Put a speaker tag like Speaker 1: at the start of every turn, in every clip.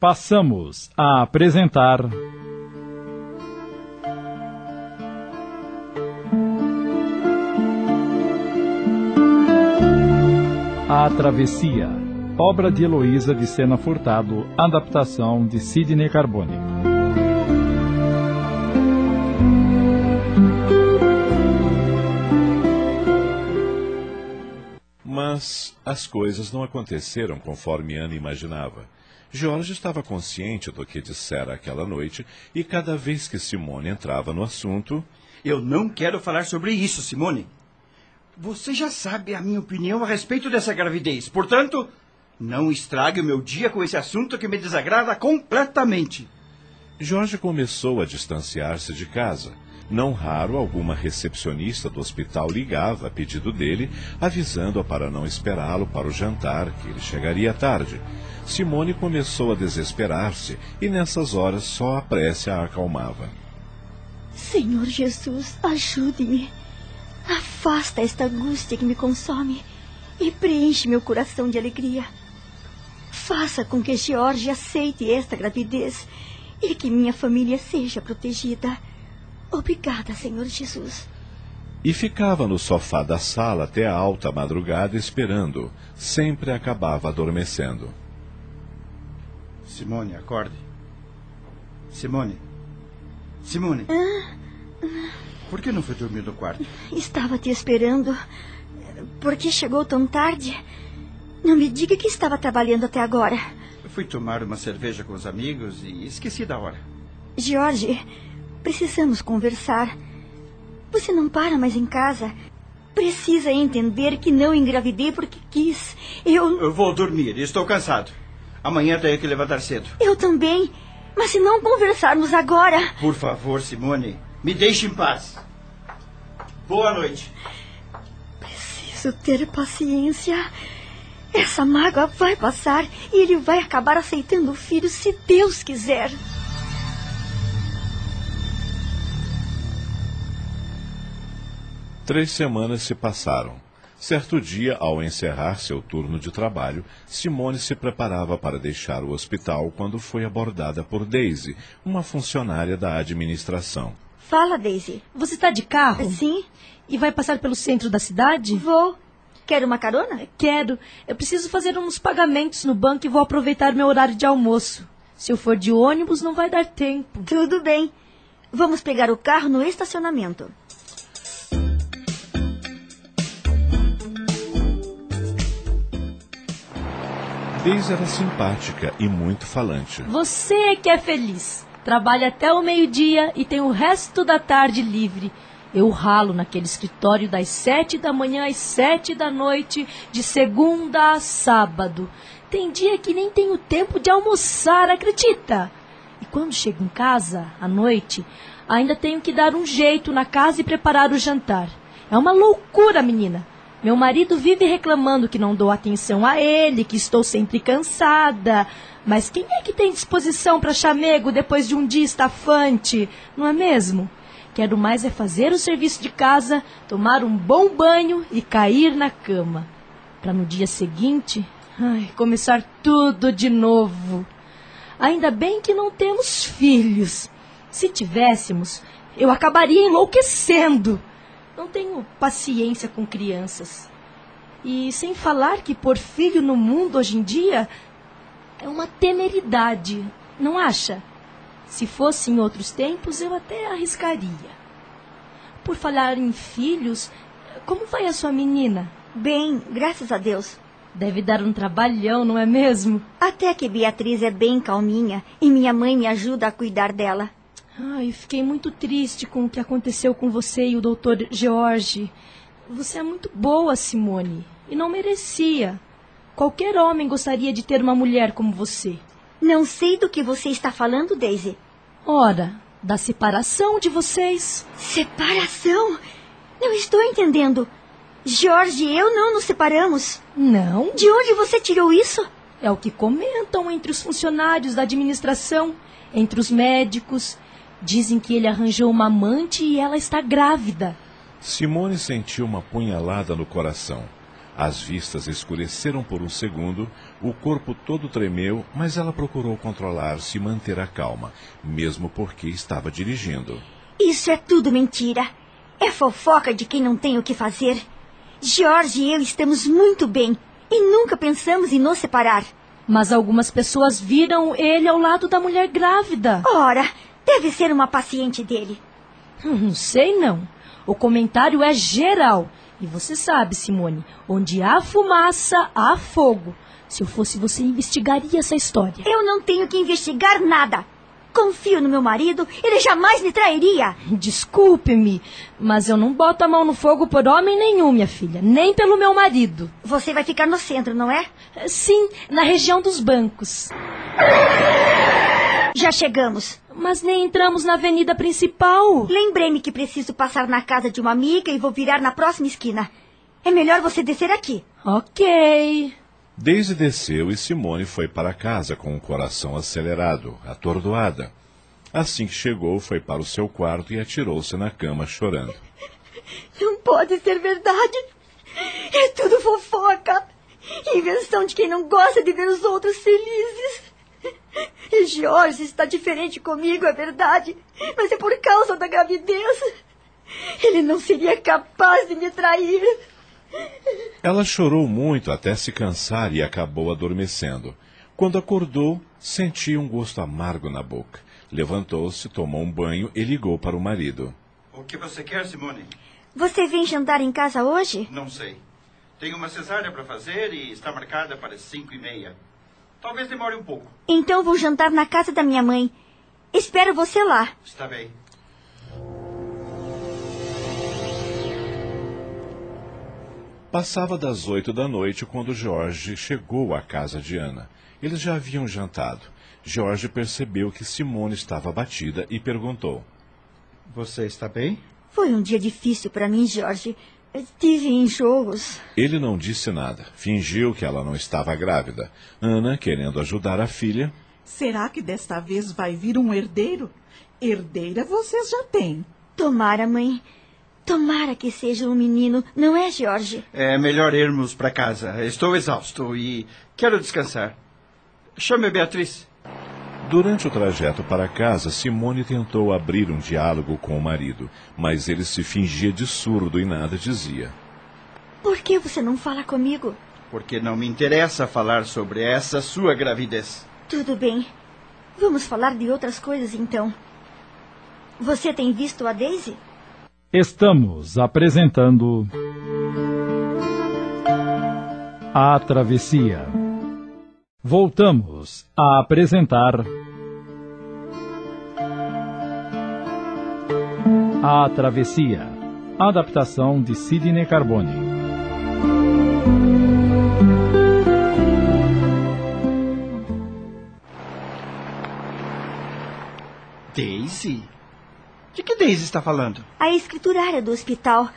Speaker 1: Passamos a apresentar. A Travessia, obra de Heloísa de Sena Furtado, adaptação de Sidney Carbone.
Speaker 2: Mas as coisas não aconteceram conforme Ana imaginava. Jorge estava consciente do que dissera aquela noite e cada vez que Simone entrava no assunto.
Speaker 3: Eu não quero falar sobre isso, Simone. Você já sabe a minha opinião a respeito dessa gravidez. Portanto, não estrague o meu dia com esse assunto que me desagrada completamente.
Speaker 2: Jorge começou a distanciar-se de casa. Não raro, alguma recepcionista do hospital ligava a pedido dele, avisando-a para não esperá-lo para o jantar, que ele chegaria tarde. Simone começou a desesperar-se e nessas horas só a prece a acalmava.
Speaker 4: Senhor Jesus, ajude-me. Afasta esta angústia que me consome e preenche meu coração de alegria. Faça com que George aceite esta gravidez e que minha família seja protegida. Obrigada, Senhor Jesus.
Speaker 2: E ficava no sofá da sala até a alta madrugada esperando. Sempre acabava adormecendo.
Speaker 3: Simone, acorde. Simone. Simone.
Speaker 4: Ah,
Speaker 3: Por que não foi dormir no quarto?
Speaker 4: estava te esperando. Por que chegou tão tarde? Não me diga que estava trabalhando até agora.
Speaker 3: Eu fui tomar uma cerveja com os amigos e esqueci da hora.
Speaker 4: George, precisamos conversar. Você não para mais em casa. Precisa entender que não engravidei porque quis. Eu.
Speaker 3: Eu vou dormir, estou cansado. Amanhã tenho que levantar cedo.
Speaker 4: Eu também. Mas se não conversarmos agora.
Speaker 3: Por favor, Simone, me deixe em paz. Boa noite.
Speaker 4: Preciso ter paciência. Essa mágoa vai passar e ele vai acabar aceitando o filho se Deus quiser.
Speaker 2: Três semanas se passaram. Certo dia, ao encerrar seu turno de trabalho, Simone se preparava para deixar o hospital quando foi abordada por Daisy, uma funcionária da administração.
Speaker 4: Fala, Daisy.
Speaker 5: Você está de carro?
Speaker 4: Sim,
Speaker 5: E vai passar pelo centro da cidade?
Speaker 4: vou. Quer uma carona?
Speaker 5: Quero. Eu preciso fazer uns pagamentos no banco e vou aproveitar meu horário de almoço. Se eu for de ônibus, não vai dar tempo.
Speaker 4: Tudo bem. Vamos pegar o carro no estacionamento.
Speaker 2: Daisy era simpática e muito falante.
Speaker 5: Você é que é feliz. Trabalha até o meio-dia e tem o resto da tarde livre. Eu ralo naquele escritório das sete da manhã às sete da noite, de segunda a sábado. Tem dia que nem tenho tempo de almoçar, acredita? E quando chego em casa, à noite, ainda tenho que dar um jeito na casa e preparar o jantar. É uma loucura, menina. Meu marido vive reclamando que não dou atenção a ele, que estou sempre cansada. Mas quem é que tem disposição para chamego depois de um dia estafante, não é mesmo? Quero mais é fazer o serviço de casa, tomar um bom banho e cair na cama. Para no dia seguinte, ai, começar tudo de novo. Ainda bem que não temos filhos. Se tivéssemos, eu acabaria enlouquecendo. Não tenho paciência com crianças. E sem falar que pôr filho no mundo hoje em dia é uma temeridade, não acha? Se fosse em outros tempos, eu até arriscaria. Por falar em filhos, como vai a sua menina?
Speaker 4: Bem, graças a Deus.
Speaker 5: Deve dar um trabalhão, não é mesmo?
Speaker 4: Até que Beatriz é bem calminha e minha mãe me ajuda a cuidar dela.
Speaker 5: Ai, fiquei muito triste com o que aconteceu com você e o doutor George. Você é muito boa, Simone, e não merecia. Qualquer homem gostaria de ter uma mulher como você.
Speaker 4: Não sei do que você está falando, Daisy.
Speaker 5: Ora, da separação de vocês.
Speaker 4: Separação? Não estou entendendo. Jorge e eu não nos separamos.
Speaker 5: Não,
Speaker 4: De onde você tirou isso?
Speaker 5: é o que comentam entre os funcionários da administração, entre os médicos. Dizem que ele arranjou uma amante e ela está grávida.
Speaker 2: Simone sentiu uma punhalada no coração. As vistas escureceram por um segundo, o corpo todo tremeu, mas ela procurou controlar-se e manter a calma, mesmo porque estava dirigindo.
Speaker 4: Isso é tudo mentira. É fofoca de quem não tem o que fazer. Jorge e eu estamos muito bem e nunca pensamos em nos separar.
Speaker 5: Mas algumas pessoas viram ele ao lado da mulher grávida.
Speaker 4: Ora, deve ser uma paciente dele.
Speaker 5: Não sei não. O comentário é geral. E você sabe, Simone, onde há fumaça, há fogo. Se eu fosse você, investigaria essa história.
Speaker 4: Eu não tenho que investigar nada. Confio no meu marido, ele jamais me trairia.
Speaker 5: Desculpe-me, mas eu não boto a mão no fogo por homem nenhum, minha filha, nem pelo meu marido.
Speaker 4: Você vai ficar no centro, não é?
Speaker 5: Sim, na região dos bancos.
Speaker 4: Já chegamos.
Speaker 5: Mas nem entramos na avenida principal.
Speaker 4: Lembrei-me que preciso passar na casa de uma amiga e vou virar na próxima esquina. É melhor você descer aqui.
Speaker 5: Ok.
Speaker 2: Daisy desceu e Simone foi para casa com o coração acelerado, atordoada. Assim que chegou, foi para o seu quarto e atirou-se na cama chorando.
Speaker 4: Não pode ser verdade. É tudo fofoca. Invenção de quem não gosta de ver os outros felizes. E Jorge está diferente comigo, é verdade. Mas é por causa da gravidez. Ele não seria capaz de me trair.
Speaker 2: Ela chorou muito até se cansar e acabou adormecendo. Quando acordou, sentia um gosto amargo na boca. Levantou-se, tomou um banho e ligou para o marido.
Speaker 3: O que você quer, Simone?
Speaker 4: Você vem jantar em casa hoje?
Speaker 3: Não sei. Tenho uma cesárea para fazer e está marcada para as cinco e meia. Talvez demore um pouco.
Speaker 4: Então vou jantar na casa da minha mãe. Espero você lá.
Speaker 3: Está bem.
Speaker 2: Passava das oito da noite quando Jorge chegou à casa de Ana. Eles já haviam jantado. Jorge percebeu que Simone estava abatida e perguntou.
Speaker 3: Você está bem?
Speaker 4: Foi um dia difícil para mim, Jorge. Tive enjoos.
Speaker 2: Ele não disse nada. Fingiu que ela não estava grávida. Ana, querendo ajudar a filha,
Speaker 6: Será que desta vez vai vir um herdeiro? Herdeira vocês já têm.
Speaker 4: Tomara, mãe. Tomara que seja um menino, não é, Jorge?
Speaker 3: É melhor irmos para casa. Estou exausto e quero descansar. Chame a Beatriz.
Speaker 2: Durante o trajeto para casa, Simone tentou abrir um diálogo com o marido, mas ele se fingia de surdo e nada dizia.
Speaker 4: Por que você não fala comigo?
Speaker 3: Porque não me interessa falar sobre essa sua gravidez.
Speaker 4: Tudo bem. Vamos falar de outras coisas então. Você tem visto a Daisy?
Speaker 1: Estamos apresentando. A Travessia. Voltamos a apresentar. A Travessia. Adaptação de Sidney Carbone.
Speaker 3: Daisy? De que Daisy está falando?
Speaker 4: A escriturária do hospital.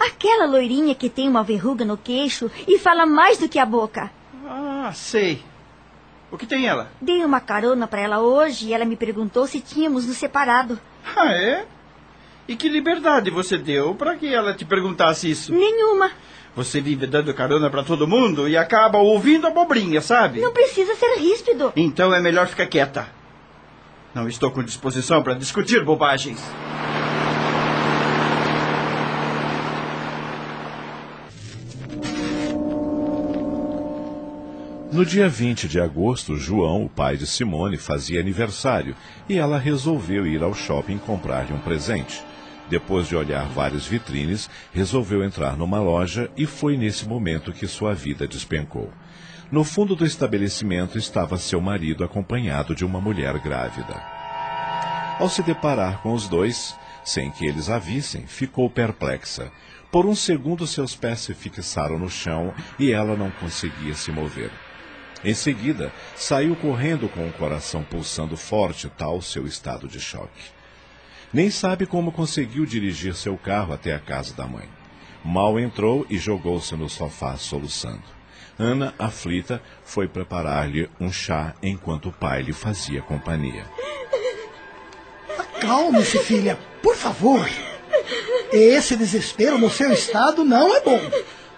Speaker 4: Aquela loirinha que tem uma verruga no queixo e fala mais do que a boca.
Speaker 3: Ah, sei. O que tem ela?
Speaker 4: Dei uma carona para ela hoje e ela me perguntou se tínhamos nos separado.
Speaker 3: Ah, é? E que liberdade você deu para que ela te perguntasse isso?
Speaker 4: Nenhuma.
Speaker 3: Você vive dando carona para todo mundo e acaba ouvindo abobrinha, sabe?
Speaker 4: Não precisa ser ríspido.
Speaker 3: Então é melhor ficar quieta. Não estou com disposição para discutir bobagens.
Speaker 2: No dia 20 de agosto, João, o pai de Simone, fazia aniversário e ela resolveu ir ao shopping comprar-lhe um presente. Depois de olhar várias vitrines, resolveu entrar numa loja e foi nesse momento que sua vida despencou. No fundo do estabelecimento estava seu marido acompanhado de uma mulher grávida. Ao se deparar com os dois, sem que eles a vissem, ficou perplexa. Por um segundo seus pés se fixaram no chão e ela não conseguia se mover. Em seguida, saiu correndo com o coração pulsando forte, tal seu estado de choque. Nem sabe como conseguiu dirigir seu carro até a casa da mãe. Mal entrou e jogou-se no sofá soluçando. Ana, aflita, foi preparar-lhe um chá enquanto o pai lhe fazia companhia.
Speaker 7: Acalme-se, filha, por favor. Esse desespero no seu estado não é bom.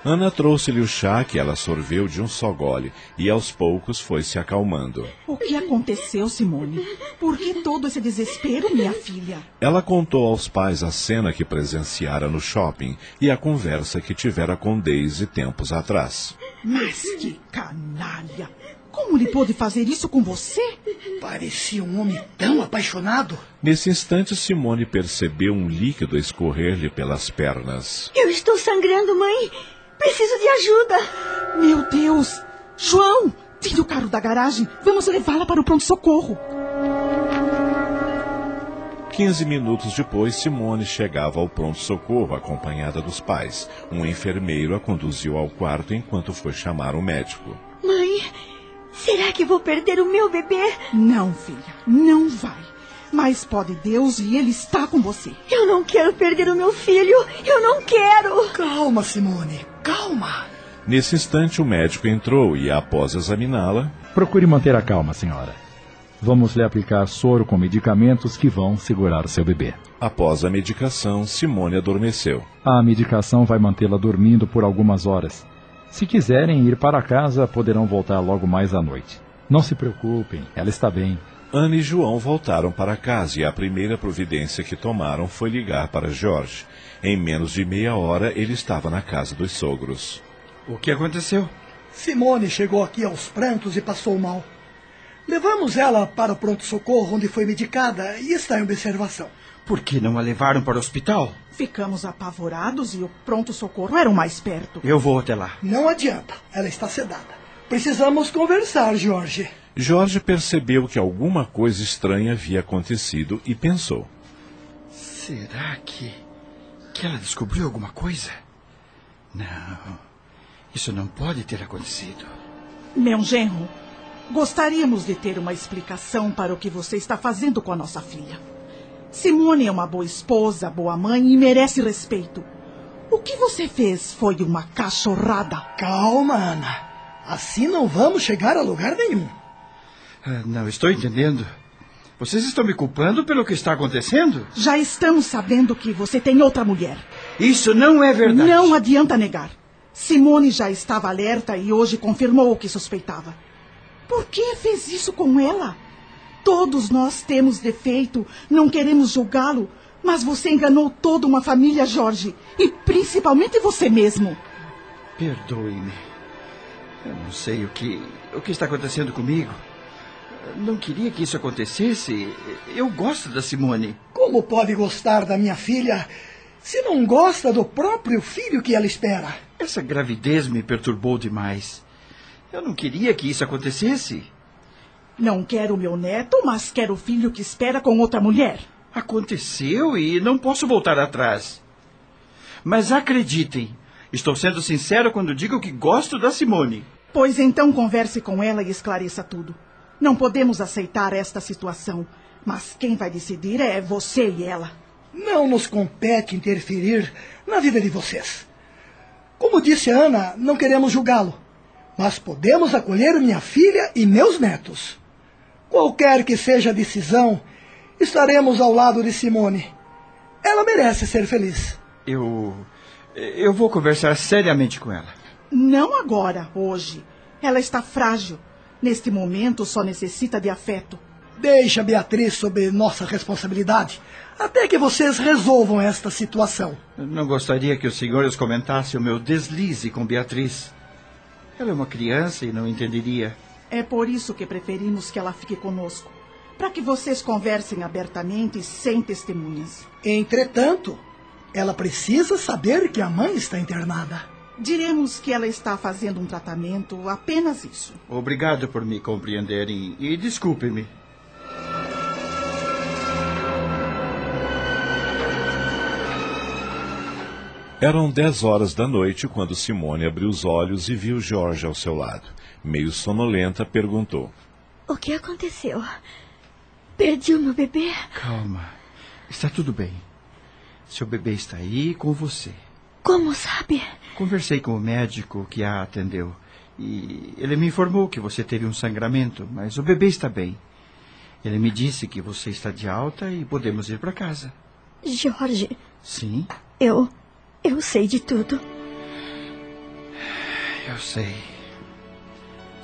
Speaker 2: Ana trouxe-lhe o chá que ela sorveu de um só gole e aos poucos foi se acalmando.
Speaker 6: O que aconteceu, Simone? Por que todo esse desespero, minha filha?
Speaker 2: Ela contou aos pais a cena que presenciara no shopping e a conversa que tivera com Daisy tempos atrás.
Speaker 6: Mas que canalha! Como ele pôde fazer isso com você?
Speaker 7: Parecia um homem tão apaixonado.
Speaker 2: Nesse instante, Simone percebeu um líquido escorrer-lhe pelas pernas.
Speaker 4: Eu estou sangrando, mãe. Preciso de ajuda.
Speaker 6: Meu Deus! João, tire o carro da garagem. Vamos levá-la para o pronto-socorro.
Speaker 2: Quinze minutos depois, Simone chegava ao pronto-socorro acompanhada dos pais. Um enfermeiro a conduziu ao quarto enquanto foi chamar o médico.
Speaker 4: Mãe, será que vou perder o meu bebê?
Speaker 6: Não, filha, não vai. Mas pode Deus e Ele está com você.
Speaker 4: Eu não quero perder o meu filho. Eu não quero.
Speaker 7: Calma, Simone, calma.
Speaker 2: Nesse instante, o médico entrou e, após examiná-la,
Speaker 1: Procure manter a calma, senhora. Vamos lhe aplicar soro com medicamentos que vão segurar o seu bebê.
Speaker 2: após a medicação, Simone adormeceu.
Speaker 1: A medicação vai mantê-la dormindo por algumas horas. Se quiserem ir para casa, poderão voltar logo mais à noite. Não se preocupem, ela está bem.
Speaker 2: Ana e João voltaram para casa e a primeira providência que tomaram foi ligar para Jorge. Em menos de meia hora, ele estava na casa dos sogros.
Speaker 3: O que aconteceu?
Speaker 7: Simone chegou aqui aos prantos e passou mal. Levamos ela para o pronto-socorro, onde foi medicada e está em observação.
Speaker 3: Por que não a levaram para o hospital?
Speaker 6: Ficamos apavorados e o pronto-socorro era o mais perto.
Speaker 3: Eu vou até lá.
Speaker 7: Não adianta, ela está sedada. Precisamos conversar, Jorge.
Speaker 2: Jorge percebeu que alguma coisa estranha havia acontecido e pensou.
Speaker 3: Será que. que ela descobriu alguma coisa? Não. Isso não pode ter acontecido.
Speaker 6: Meu genro, gostaríamos de ter uma explicação para o que você está fazendo com a nossa filha. Simone é uma boa esposa, boa mãe e merece respeito. O que você fez foi uma cachorrada.
Speaker 7: Calma, Ana. Assim não vamos chegar a lugar nenhum.
Speaker 3: Ah, não estou entendendo. Vocês estão me culpando pelo que está acontecendo?
Speaker 6: Já estamos sabendo que você tem outra mulher.
Speaker 3: Isso não é verdade.
Speaker 6: Não adianta negar. Simone já estava alerta e hoje confirmou o que suspeitava. Por que fez isso com ela? Todos nós temos defeito, não queremos julgá-lo, mas você enganou toda uma família, Jorge, e principalmente você mesmo.
Speaker 3: Perdoe-me. Eu não sei o que, o que está acontecendo comigo. Não queria que isso acontecesse. Eu gosto da Simone.
Speaker 7: Como pode gostar da minha filha se não gosta do próprio filho que ela espera?
Speaker 3: Essa gravidez me perturbou demais. Eu não queria que isso acontecesse.
Speaker 6: Não quero meu neto, mas quero o filho que espera com outra mulher.
Speaker 3: Aconteceu e não posso voltar atrás. Mas acreditem, estou sendo sincero quando digo que gosto da Simone.
Speaker 6: Pois então converse com ela e esclareça tudo. Não podemos aceitar esta situação, mas quem vai decidir é você e ela.
Speaker 7: Não nos compete interferir na vida de vocês. Como disse a Ana, não queremos julgá-lo, mas podemos acolher minha filha e meus netos. Qualquer que seja a decisão, estaremos ao lado de Simone. Ela merece ser feliz.
Speaker 3: Eu. Eu vou conversar seriamente com ela.
Speaker 6: Não agora, hoje. Ela está frágil. Neste momento só necessita de afeto.
Speaker 7: Deixa Beatriz sob nossa responsabilidade, até que vocês resolvam esta situação.
Speaker 3: Eu não gostaria que os senhores comentassem o meu deslize com Beatriz. Ela é uma criança e não entenderia.
Speaker 6: É por isso que preferimos que ela fique conosco. Para que vocês conversem abertamente e sem testemunhas.
Speaker 7: Entretanto, ela precisa saber que a mãe está internada.
Speaker 6: Diremos que ela está fazendo um tratamento, apenas isso.
Speaker 3: Obrigado por me compreenderem e desculpe-me.
Speaker 2: Eram dez horas da noite quando Simone abriu os olhos e viu Jorge ao seu lado. Meio sonolenta, perguntou:
Speaker 4: O que aconteceu? Perdi o meu bebê?
Speaker 3: Calma. Está tudo bem. Seu bebê está aí com você.
Speaker 4: Como sabe?
Speaker 3: Conversei com o médico que a atendeu. E ele me informou que você teve um sangramento, mas o bebê está bem. Ele me disse que você está de alta e podemos ir para casa.
Speaker 4: Jorge,
Speaker 3: Sim?
Speaker 4: eu. Eu sei de tudo.
Speaker 3: Eu sei.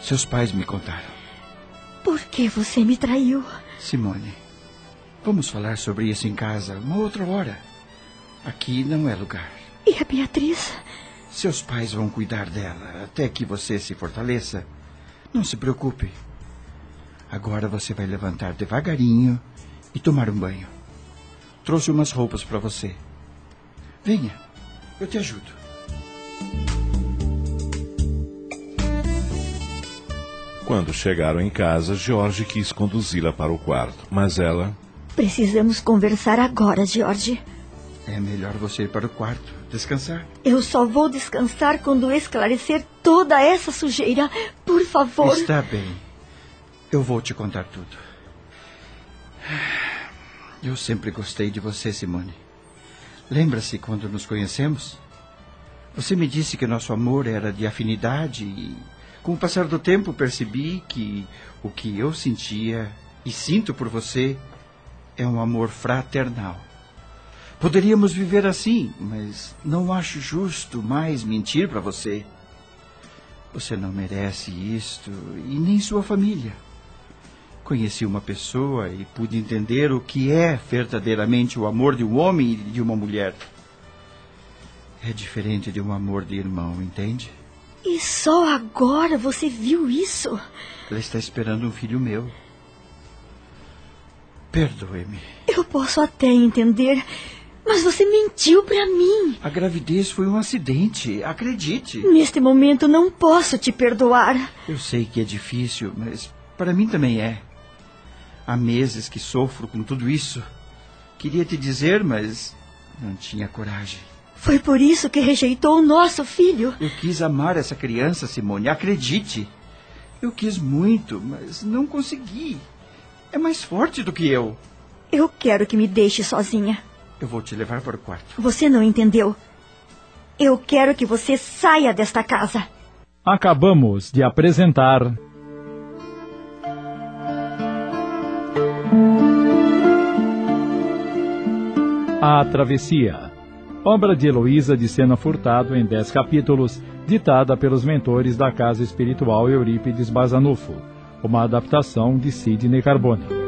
Speaker 3: Seus pais me contaram.
Speaker 4: Por que você me traiu?
Speaker 3: Simone, vamos falar sobre isso em casa uma outra hora. Aqui não é lugar.
Speaker 4: E a Beatriz?
Speaker 3: Seus pais vão cuidar dela até que você se fortaleça. Não se preocupe. Agora você vai levantar devagarinho e tomar um banho. Trouxe umas roupas para você. Venha, eu te ajudo.
Speaker 2: Quando chegaram em casa, George quis conduzi-la para o quarto, mas ela.
Speaker 4: Precisamos conversar agora, George.
Speaker 3: É melhor você ir para o quarto, descansar.
Speaker 4: Eu só vou descansar quando esclarecer toda essa sujeira. Por favor.
Speaker 3: Está bem. Eu vou te contar tudo. Eu sempre gostei de você, Simone. Lembra-se quando nos conhecemos? Você me disse que nosso amor era de afinidade e, com o passar do tempo, percebi que o que eu sentia e sinto por você é um amor fraternal. Poderíamos viver assim, mas não acho justo mais mentir para você. Você não merece isto e nem sua família. Conheci uma pessoa e pude entender o que é verdadeiramente o amor de um homem e de uma mulher. É diferente de um amor de irmão, entende?
Speaker 4: E só agora você viu isso?
Speaker 3: Ela está esperando um filho meu. Perdoe-me.
Speaker 4: Eu posso até entender, mas você mentiu para mim.
Speaker 3: A gravidez foi um acidente, acredite.
Speaker 4: Neste momento não posso te perdoar.
Speaker 3: Eu sei que é difícil, mas para mim também é. Há meses que sofro com tudo isso. Queria te dizer, mas não tinha coragem.
Speaker 4: Foi por isso que rejeitou o nosso filho.
Speaker 3: Eu quis amar essa criança, Simone, acredite. Eu quis muito, mas não consegui. É mais forte do que eu.
Speaker 4: Eu quero que me deixe sozinha.
Speaker 3: Eu vou te levar para o quarto.
Speaker 4: Você não entendeu. Eu quero que você saia desta casa.
Speaker 1: Acabamos de apresentar. A Travessia. Obra de Heloísa de Sena Furtado em dez capítulos, ditada pelos mentores da Casa Espiritual Eurípides Bazanufo. Uma adaptação de Sidney Carbone.